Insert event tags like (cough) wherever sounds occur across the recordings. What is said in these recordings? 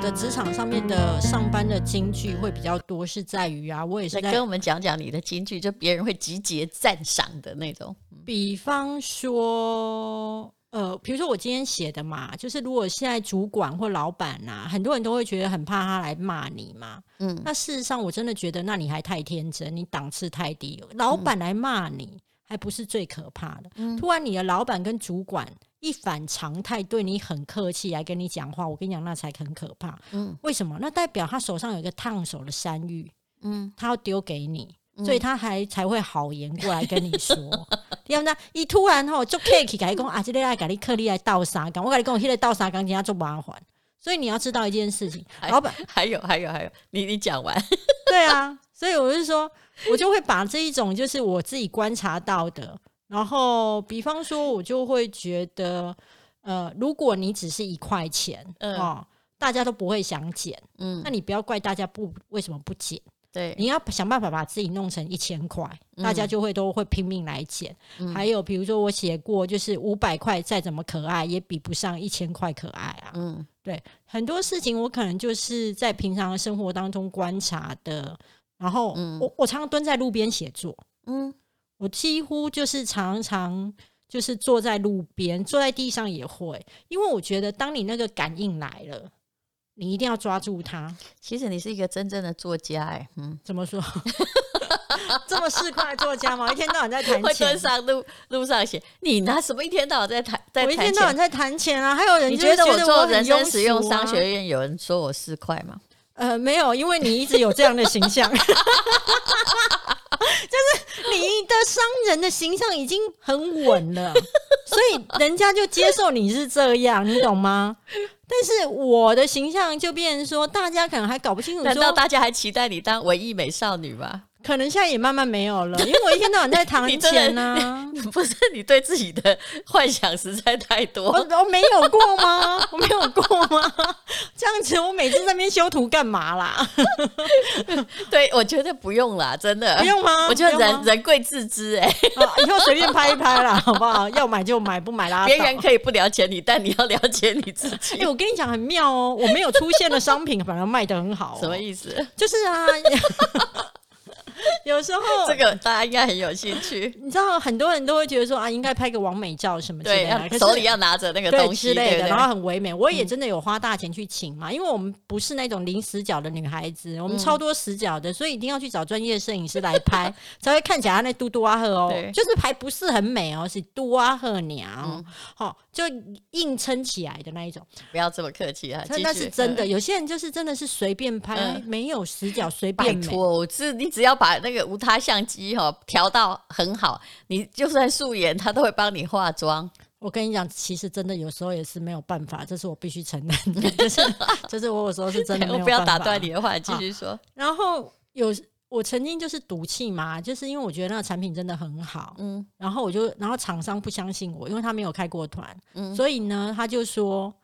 的职场上面的上班的金句会比较多，是在于啊，我也是在跟我们讲讲你的金句，就别人会集结赞赏的那种。比方说，呃，比如说我今天写的嘛，就是如果现在主管或老板呐、很多人都会觉得很怕他来骂你嘛。嗯，那事实上，我真的觉得，那你还太天真，你档次太低。老板来骂你，还不是最可怕的。突然，你的老板跟主管一反常态，对你很客气来跟你讲话，我跟你讲，那才很可怕。嗯为什么？那代表他手上有一个烫手的山芋，嗯，他要丢给你。所以他还才会好言过来跟你说，要不然一突然吼就 cake 改讲啊，这个来给你克力来倒沙缸，我跟你讲，我现在倒沙缸，人家做麻烦。所以你要知道一件事情，老板还有还有还有，你你讲完，对啊，所以我是说，我就会把这一种就是我自己观察到的，然后比方说，我就会觉得，呃，如果你只是一块钱，嗯哦，大家都不会想减，嗯那，你不要怪大家不为什么不减，对，你要想办法把自己弄成一千块，大家就会都会拼命来减。嗯。还有比如说我写过，就是五百块再怎么可爱，也比不上一千块可爱啊。嗯。对，很多事情我可能就是在平常的生活当中观察的，然后嗯。我我常常蹲在路边写作，嗯，我几乎就是常常就是坐在路边，坐在地上也会，因为我觉得当你那个感应来了，你一定要抓住它。其实你是一个真正的作家哎，嗯，怎么说？(laughs) 这么市侩作家吗？一天到晚在谈会钱登，上路路上写，你拿什么一天到晚在谈在谈我一天到晚？在谈钱啊！还有人觉觉得我做很人生庸实用商学院有人说我四块吗？呃，没有，因为你一直有这样的形象，(laughs) (laughs) 就是你的商人的形象已经很稳了，(laughs) 所以人家就接受你是这样，你懂吗？但是我的形象就变成说，大家可能还搞不清楚，难道大家还期待你当文艺美少女吗？可能现在也慢慢没有了，因为我一天到晚在谈 (laughs) 你真钱的呢、(laughs) 不是你对自己的幻想实在太多我。我没有过吗？(laughs) 我没有过吗？这样子，我每次在那边修图干嘛啦？对，我觉得不用啦，真的不用吗？我觉得人人贵自知哎、啊，以后随便拍一拍啦，好不好？要买就买，不买拉倒。别人可以不了解你，但你要了解你自己哎、己。我跟你讲很妙哦，我没有出现的商品反而卖的很好、哦，什么意思？就是啊，(laughs) 有时候这个大家应该很有兴趣。(laughs) 你知道，很多人都会觉得说啊，应该拍个完美照什么之类，的，手里要拿着那个东西然后很唯美。我也真的有花大钱去请嘛，因为我们不是那种零死角的女孩子，我们超多死角的，所以一定要去找专业摄影师来拍，(laughs) 才会看起来那嘟嘟啊赫哦对，就是拍不是很美哦，是嘟啊赫娘哦就硬撑起来的那一种。不要这么客气啊。那那是真的，有些人就是真的是随便拍，嗯没有死角，随拜便美。托，我是你只要把那个无他相机哈、调到很好，你就算素颜，他都会帮你化妆。我跟你讲，其实真的有时候也是没有办法，这是我必须承认的，(laughs) 就是就是我有时候是真的没有我 (laughs) 不要打断你的话，你继续说。然后有我曾经就是赌气嘛，就是因为我觉得那个产品真的很好，嗯然后我就然后厂商不相信我，因为他没有开过团，嗯所以呢他就说，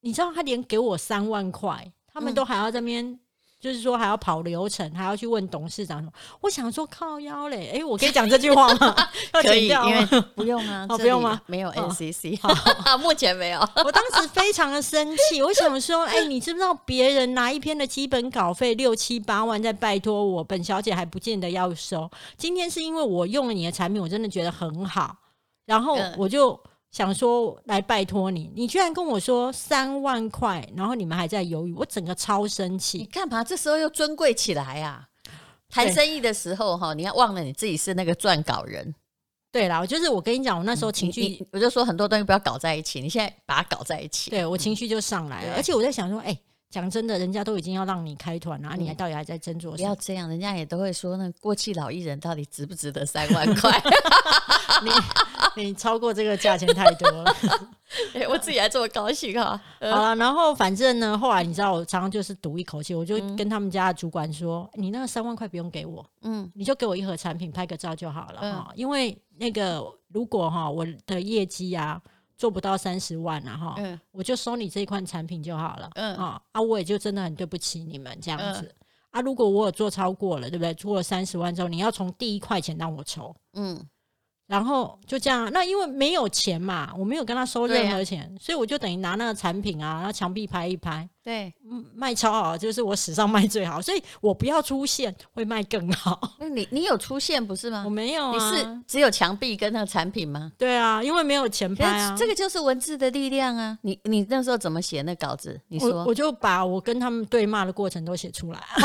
你知道他连给我三万块，他们嗯都还要在那边。就是说还要跑流程，还要去问董事长什么？我想说靠腰嘞，诶，我可以讲这句话吗？(laughs) 要可以，因吗？为 (laughs) 不用啊，哦不用吗没有哦 NCC，(laughs) 目前没有。我当时非常的生气，我想说，哎、你知不知道别人拿一篇的基本稿费六七八万，在拜托我，本小姐还不见得要收。今天是因为我用了你的产品，我真的觉得很好，然后嗯我就想说来拜托你，你居然跟我说三万块，然后你们还在犹豫，我整个超生你气。干嘛这时候又尊贵起来啊？谈对生意的时候哈，你要忘了你自己是那个撰稿人。对啦，我就是我跟你讲，我那时候情绪，你你我就说很多东西不要搞在一起，你现在把它搞在一起。对我情绪就上来了，对而且我在想说，哎、讲真的，人家都已经要让你开团了，啊你还嗯到底还在斟酌不要？这样，人家也都会说，那过气老艺人到底值不值得三万块？(laughs) 你你超过这个价钱太多了。(laughs) 哎我自己还这么高兴哈。呃好了，然后反正呢，后来你知道，我常常就是赌一口气，我就嗯跟他们家的主管说：“你那个三万块不用给我，嗯你就给我一盒产品，拍个照就好了嗯哈、因为那个如果哈我的业绩啊做不到三十万啊哈，嗯我就收你这一款产品就好了。嗯啊啊，我也就真的很对不起你们这样子。啊，如果我有做超过了，对不对？做了三十万之后，你要从第一块钱让我抽。嗯然后就这样，那因为没有钱嘛，我没有跟他收任何钱，所以我就等于拿那个产品啊，然后墙壁拍一拍，对，嗯，卖超好，就是我史上卖最好，所以我不要出现会卖更好。(laughs) 那你你有出现不是吗我？没有你啊，是只有墙壁跟那个产品吗？对啊，因为没有钱可拍啊，这个就是文字的力量啊！你你那时候怎么写那稿子？你说我我就把我跟他们对骂的过程都写出来、(laughs) 啊。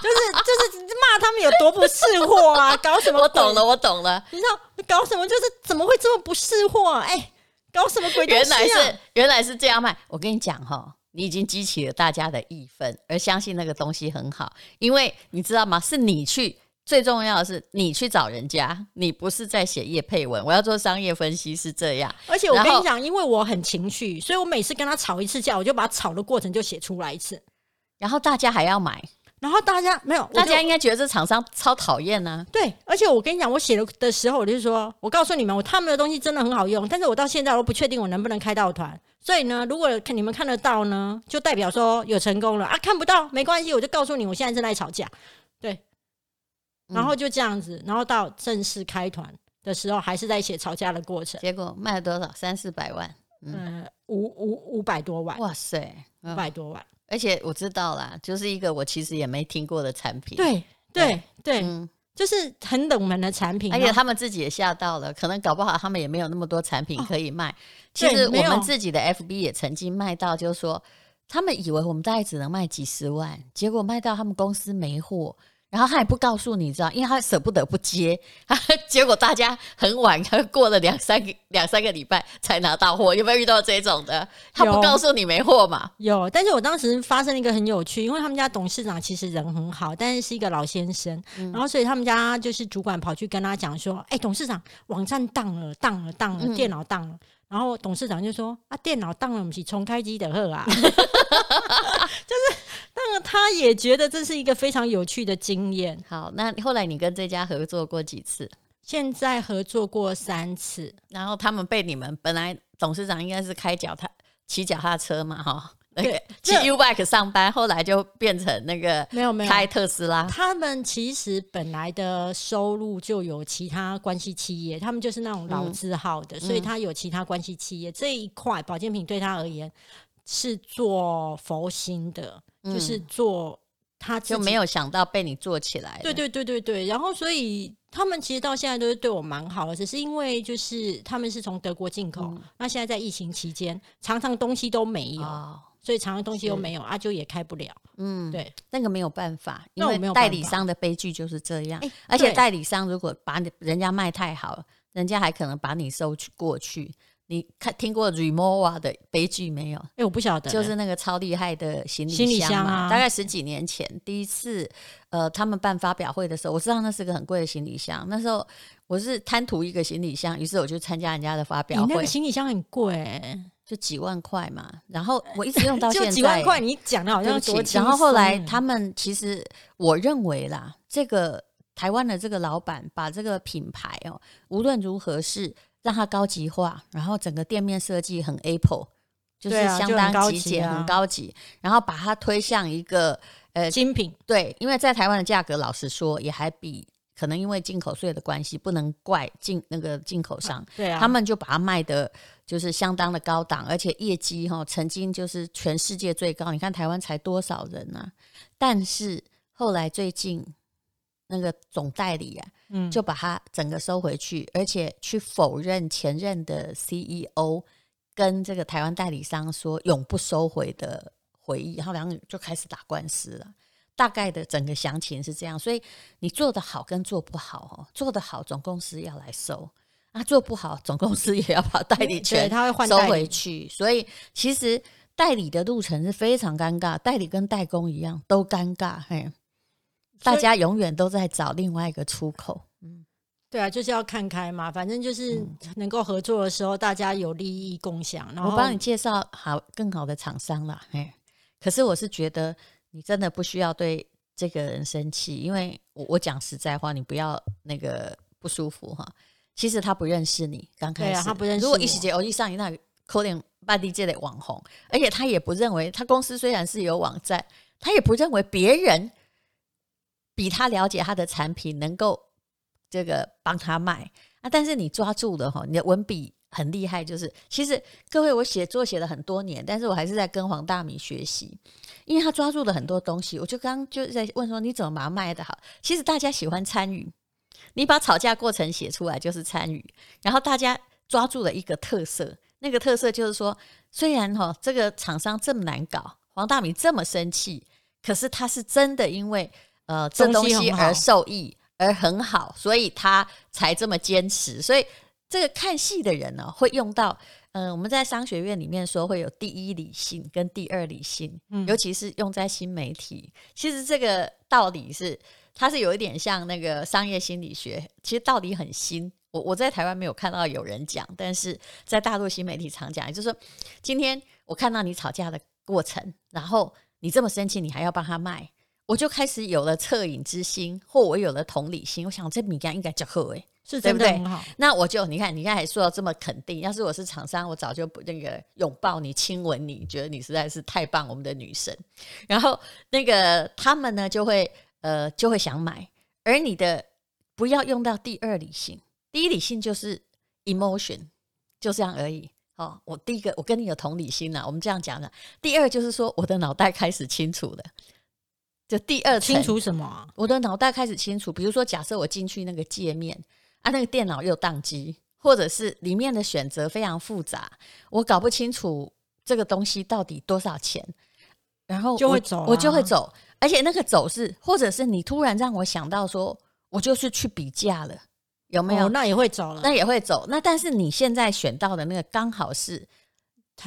就是就是骂他们有多不识货啊，搞什么？我懂了，，我懂了，你知道搞什么？就是怎么会这么不识货、啊？哎、搞什么鬼东西、啊？原来是原来是这样卖。我跟你讲哈，你已经激起了大家的义愤，而相信那个东西很好，因为你知道吗？是你去。最重要的是，你去找人家，你不是在写业配文。我要做商业分析是这样，而且我跟你讲，因为我很情绪，所以我每次跟他吵一次架，我就把吵的过程就写出来一次。然后大家还要买，然后大家没有，大家应该觉得这厂商超讨厌啊呢。对，而且我跟你讲，我写的的时候，我就说，我告诉你们，我他们的东西真的很好用，但是我到现在都不确定我能不能开到团。所以呢，如果你们看得到呢，就代表说有成功了啊；看不到没关系，我就告诉你，我现在正在吵架。对，然后就这样子，然后到正式开团的时候，还是在写吵架的过程。结果卖了多少？三四百万。嗯，五五五百多万，哇塞！五嗯百多万。而且我知道啦，就是一个我其实也没听过的产品。，对对对，嗯，就是很冷门的产品，而且他们自己也吓到了，可能搞不好他们也没有那么多产品可以卖。其对实我们自己的 FB 也曾经卖到，就是说他们以为我们大概只能卖几十万，结果卖到他们公司没货。然后他也不告诉你，知道，因为他舍不得不接，(laughs) 结果大家很晚，他过了两三个两三个礼拜才拿到货。有没有遇到这种的？他不告诉你没货嘛？有，但是我当时发生了一个很有趣，因为他们家董事长其实人很好，但是是一个老先生，嗯然后所以他们家就是主管跑去跟他讲说：“哎、董事长，网站当了，当了，当了，嗯电脑当了。然后董事长就说：“啊，电脑当了，我们是重开机的喝啊。” (laughs) 就是，当然他也觉得这是一个非常有趣的经验。好，那后来你跟这家合作过几次？现在合作过三次，然后他们被你们本来董事长应该是开脚踏骑脚踏车嘛，哈，那个对骑 U bike 上班，后来就变成那个没有没有开特斯拉。他们其实本来的收入就有其他关系企业，他们就是那种嗯老字号的，所以他有其他关系企业这一块保健品对他而言是做佛心的，就是做他就没有想到被你做起来。对对对对对，然后所以他们其实到现在都是对我蛮好的，只是因为就是他们是从德国进口，嗯那现在在疫情期间，常常东西都没有，哦，所以常常东西都没有，啊就也开不了。嗯，对，那个没有办法，因为代理商的悲剧就是这样。哎而且代理商如果把你人家卖太好，人家还可能把你收去过去。你看听过 Remova 的悲剧没有？哎、我不晓得，就是那个超厉害的行李行李箱啊大概十几年前第一次，呃，他们办发表会的时候，我知道那是个很贵的行李箱。那时候我是贪图一个行李箱，于是我就参加人家的发表会你那个，行李箱很贵、欸，就几万块嘛。然后我一直用到现就在，几万块，你讲的好像多轻然后后来他们其实我认为啦，这个台湾的这个老板把这个品牌哦，无论如何是让它高级化，然后整个店面设计很 Apple，就是相当极简、级啊很高级，然后把它推向一个呃精品，对，因为在台湾的价格，老实说也还比可能因为进口税的关系，不能怪进那个进口商，对啊，他们就把它卖的就是相当的高档，而且业绩哈曾经就是全世界最高。你看台湾才多少人啊？但是后来最近那个总代理啊，嗯。就把它整个收回去，而且去否认前任的 CEO 跟这个台湾代理商说永不收回的回忆，然后两个就开始打官司了。大概的整个详情是这样，所以你做得好跟做不好哦，做得好总公司要来收，啊做不好总公司也要把代理对权他会换收回去，所以其实代理的路程是非常尴尬，代理跟代工一样都尴尬，嘿，大家永远都在找另外一个出口。嗯对啊，就是要看开嘛，反正就是能够合作的时候，大家有利益共享，然我帮你介绍好更好的厂商啦，哎。可是我是觉得你真的不需要对这个人生气，因为我我讲实在话，你不要那个不舒服哈。其实他不认识你，刚开始、他不认识如果一时节偶一上一那扣点半地界的网红，而且他也不认为他公司虽然是有网站，他也不认为别人比他了解他的产品能够这个帮他卖啊。但是你抓住了哈，你的文笔很厉害，就是其实各位我写作写了很多年，但是我还是在跟黄大米学习，因为他抓住了很多东西。我就刚就在问说，你怎么把它卖的好？其实大家喜欢参与，你把吵架过程写出来就是参与，然后大家抓住了一个特色，那个特色就是说，虽然哈这个厂商这么难搞，黄大米这么生气，可是他是真的因为呃这东西而受益。而很好，所以他才这么坚持。所以这个看戏的人呢，会用到，嗯，我们在商学院里面说会有第一理性跟第二理性，尤其是用在新媒体。其实这个道理是，它是有一点像那个商业心理学，其实道理很新。我我在台湾没有看到有人讲，但是在大陆新媒体常讲，就是说，今天我看到你吵架的过程，然后你这么生气，你还要帮他卖。我就开始有了恻隐之心，或我有了同理心。我想这米干应该叫好诶，是对不对？那我就你看，你刚才说到这么肯定。要是我是厂商，我早就不那个拥抱你、亲吻你，觉得你实在是太棒，我们的女神。然后那个他们呢，就会呃就会想买。而你的不要用到第二理性，第一理性就是 emotion，就这样而已。哦，我第一个我跟你有同理心了，我们这样讲的。第二就是说，我的脑袋开始清楚了。就第二清楚什么？我的脑袋开始清楚。比如说，假设我进去那个界面啊，那个电脑又宕机，或者是里面的选择非常复杂，我搞不清楚这个东西到底多少钱，然后就会走，我就会走。而且那个走是，或者是你突然让我想到说，我就是去比价了，有没有？那也会走了，那也会走。那但是你现在选到的那个刚好是。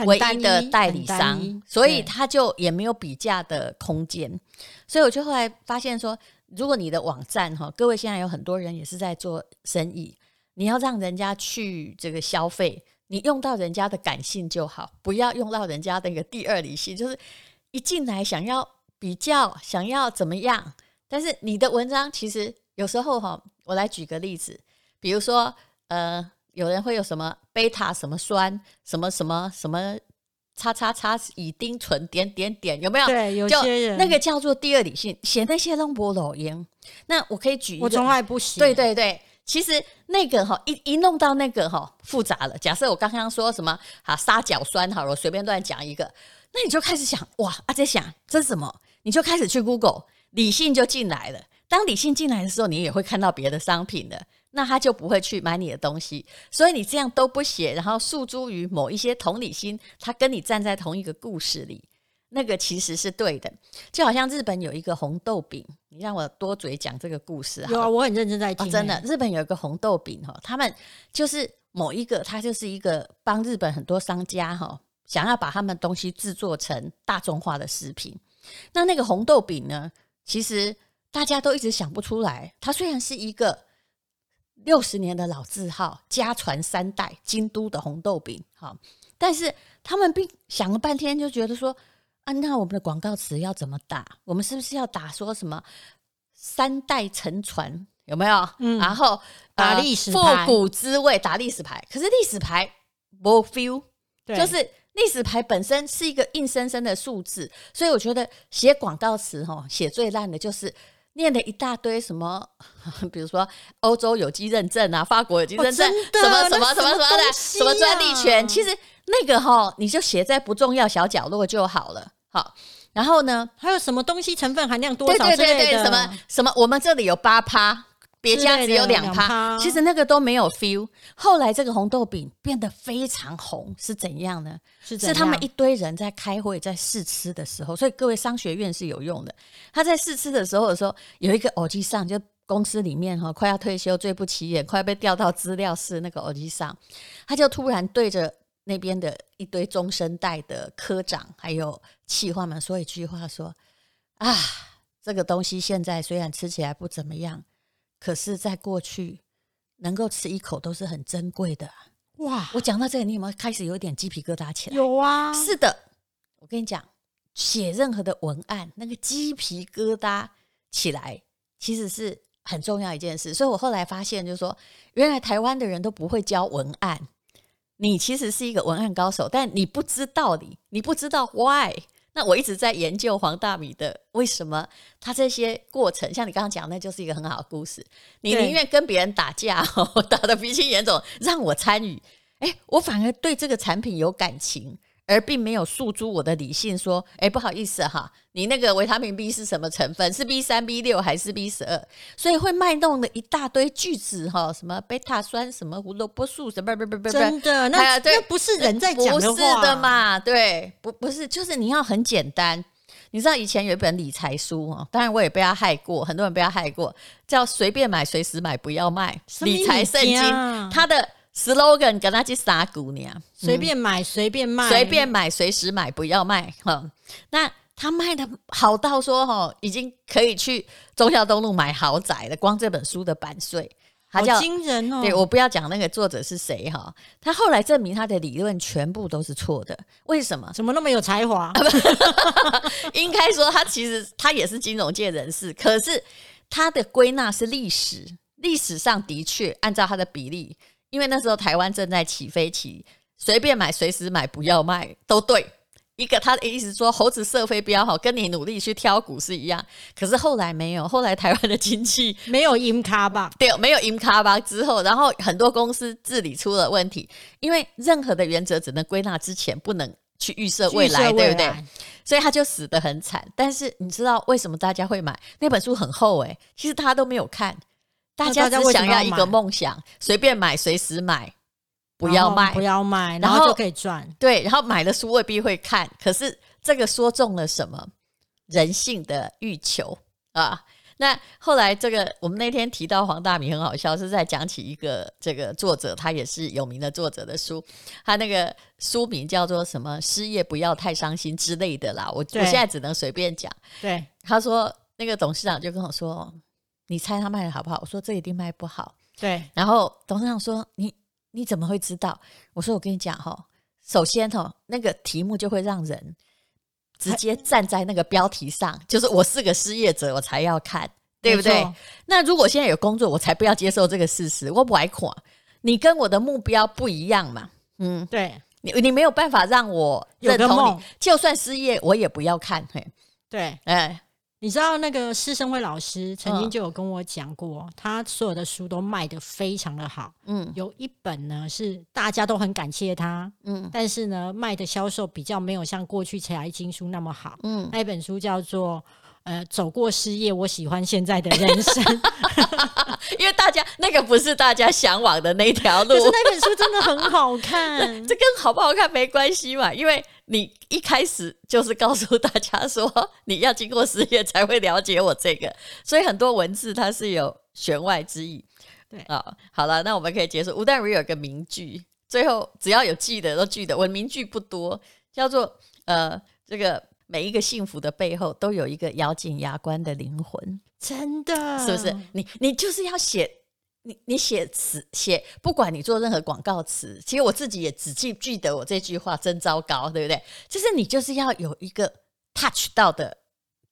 唯一的代理商，所以他就也没有比价的空间。所以我就后来发现说，如果你的网站哈，各位现在有很多人也是在做生意，你要让人家去这个消费，你用到人家的感性就好，不要用到人家的一个第二理性，就是一进来想要比较，想要怎么样。但是你的文章其实有时候哈，我来举个例子，比如说呃。有人会有什么贝塔什么酸什么什么什么叉叉叉乙丁醇点点点有没有？对，有些人那个叫做第二理性，写那些东波老烟。那我可以举，我从来不写。对对对，其实那个哈一一弄到那个哈复杂了。假设我刚刚说什么啊沙角酸好了，我随便乱讲一个，那你就开始想哇啊在想这是什么？你就开始去 Google，理性就进来了。当理性进来的时候，你也会看到别的商品的。那他就不会去买你的东西，所以你这样都不写，然后诉诸于某一些同理心，他跟你站在同一个故事里，那个其实是对的。就好像日本有一个红豆饼，你让我多嘴讲这个故事。有啊，我很认真在听。真的，日本有一个红豆饼哈，他们就是某一个，他就是一个帮日本很多商家哈，想要把他们东西制作成大众化的食品。那那个红豆饼呢，其实大家都一直想不出来，它虽然是一个。六十年的老字号，家传三代，京都的红豆饼，好，但是他们并想了半天，就觉得说，啊，那我们的广告词要怎么打？我们是不是要打说什么三代承传？有没有？嗯，然后打历史复古滋味，打历史牌。可是历史牌没 feel，就是历史牌本身是一个硬生生的数字，所以我觉得写广告词，哈，写最烂的就是。念了一大堆什么，比如说欧洲有机认证啊，法国有机认证，什么什么什么什么的，什么专利权，其实那个哈，你就写在不重要小角落就好了。好，然后呢，还有什么东西成分含量多少之类的，什么什么，我们这里有八趴。别家只有两趴，其实那个都没有 feel。后来这个红豆饼变得非常红，是怎样呢？是是他们一堆人在开会，在试吃的时候，所以各位商学院是有用的。他在试吃的时候的时候，有一个耳机上，就公司里面哈，快要退休、最不起眼、快要被调到资料室那个耳机上，他就突然对着那边的一堆中生代的科长还有企划们说一句话：说啊，这个东西现在虽然吃起来不怎么样。可是，在过去，能够吃一口都是很珍贵的哇！我讲到这里，你有没有开始有点鸡皮疙瘩起来？有啊，是的。我跟你讲，写任何的文案，那个鸡皮疙瘩起来，其实是很重要一件事。所以我后来发现，就是说，原来台湾的人都不会教文案。你其实是一个文案高手，但你不知道你，你不知道 why。那我一直在研究黄大米的为什么他这些过程，像你刚刚讲，那就是一个很好的故事。你宁愿跟别人打架，(laughs) 打得鼻青眼肿，让我参与，哎，我反而对这个产品有感情。而并没有诉诸我的理性说，哎，不好意思哈，你那个维他命 B 是什么成分？是 B 三、B 六还是 B 十二？所以会卖弄的一大堆句子哈，什么贝塔酸、什么胡萝卜素，什么不不不不，真的，哎那不是人在讲不是的？嘛？对，不不是，就是你要很简单。你知道以前有一本理财书哦，当然我也被他害过，很多人被他害过，叫“随便买，随时买，不要卖”理财圣经物件啊。它的 slogan 跟他去撒姑娘，随便买，随便卖，随便买，随时买，不要卖哈。那他卖的好到说哈，已经可以去中孝东路买豪宅了。光这本书的版税，他好叫惊人哦！对我不要讲那个作者是谁哈，他后来证明他的理论全部都是错的。为什么？怎么那么有才华？(laughs) 应该说他其实他也是金融界人士，可是他的归纳是历史，历史上的确按照他的比例，因为那时候台湾正在起飞期，随便买随时买不要卖都对。一个他的意思说猴子射飞镖好，跟你努力去挑股是一样。可是后来没有，后来台湾的经济 (laughs) 没有音卡吧？对没有银卡吧之后，然后很多公司治理出了问题，因为任何的原则只能归纳之前，不能去预设未来，对不对？所以他就死得很惨。但是你知道为什么大家会买那本书很厚诶、其实大家都没有看，大家只想要一个梦想，随便买，随时买，不要卖不。要卖，然后就可以赚。对，然后买了书未必会看，可是这个说中了什么人性的欲求啊？那后来这个我们那天提到黄大米很好笑，是在讲起一个这个作者，他也是有名的作者的书，他那个书名叫做什么“失业不要太伤心”之类的啦。我我现在只能随便讲。对，他说那个董事长就跟我说：“你猜他卖的好不好？”我说：“这一定卖不好。”对，然后董事长说：“你你怎么会知道？”我说：“我跟你讲哈，首先哈，那个题目就会让人直接站在那个标题上，就是我是个失业者，我才要看，对不对？那如果现在有工作，我才不要接受这个事实，我不爱垮。你跟我的目标不一样嘛，嗯，对，你你没有办法让我认同你，就算失业，我也不要看，嘿，对。哎，你知道那个施生辉老师曾经嗯就有跟我讲过，他所有的书都卖的非常的好。嗯有一本呢是大家都很感谢他，嗯但是呢卖的销售比较没有像过去财经书那么好。嗯，那一本书叫做呃走过失业，我喜欢现在的人生。(laughs) 因为大家那个不是大家向往的那条路可，是那本书真的很好看 (laughs) 这。跟好不好看没关系嘛，因为你一开始就是告诉大家说你要经过失业才会了解我这个，所以很多文字它是有弦外之意。对啊、好了，那我们可以结束。吴淡如有个名句，最后只要有记得都记得。我的名句不多，叫做呃，这个每一个幸福的背后都有一个咬紧牙关的灵魂。真的是不是？你你就是要写，你你写词写，不管你做任何广告词，其实我自己也只记记得我这句话真糟糕，对不对？就是你就是要有一个 touch 到的，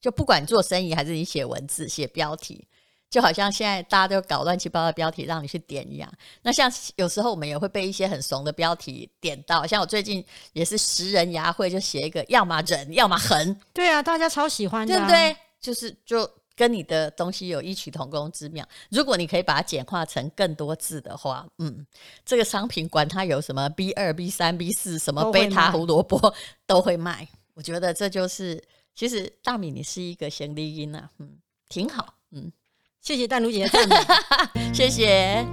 就不管你做生意还是你写文字、写标题。就好像现在大家都搞乱七八糟的标题让你去点一样，那像有时候我们也会被一些很怂的标题点到，像我最近也是十人牙会就写一个要么忍要么横，对啊，大家超喜欢的、对不？对？就是就跟你的东西有异曲同工之妙。如果你可以把它简化成更多字的话，嗯，这个商品管它有什么 B 二、B 三、B 四，什么贝塔胡萝卜都会卖。我觉得这就是，其实大米你是一个贤丽音啊，嗯，挺好，嗯，谢谢淡如姐的赞美。(laughs) 谢谢。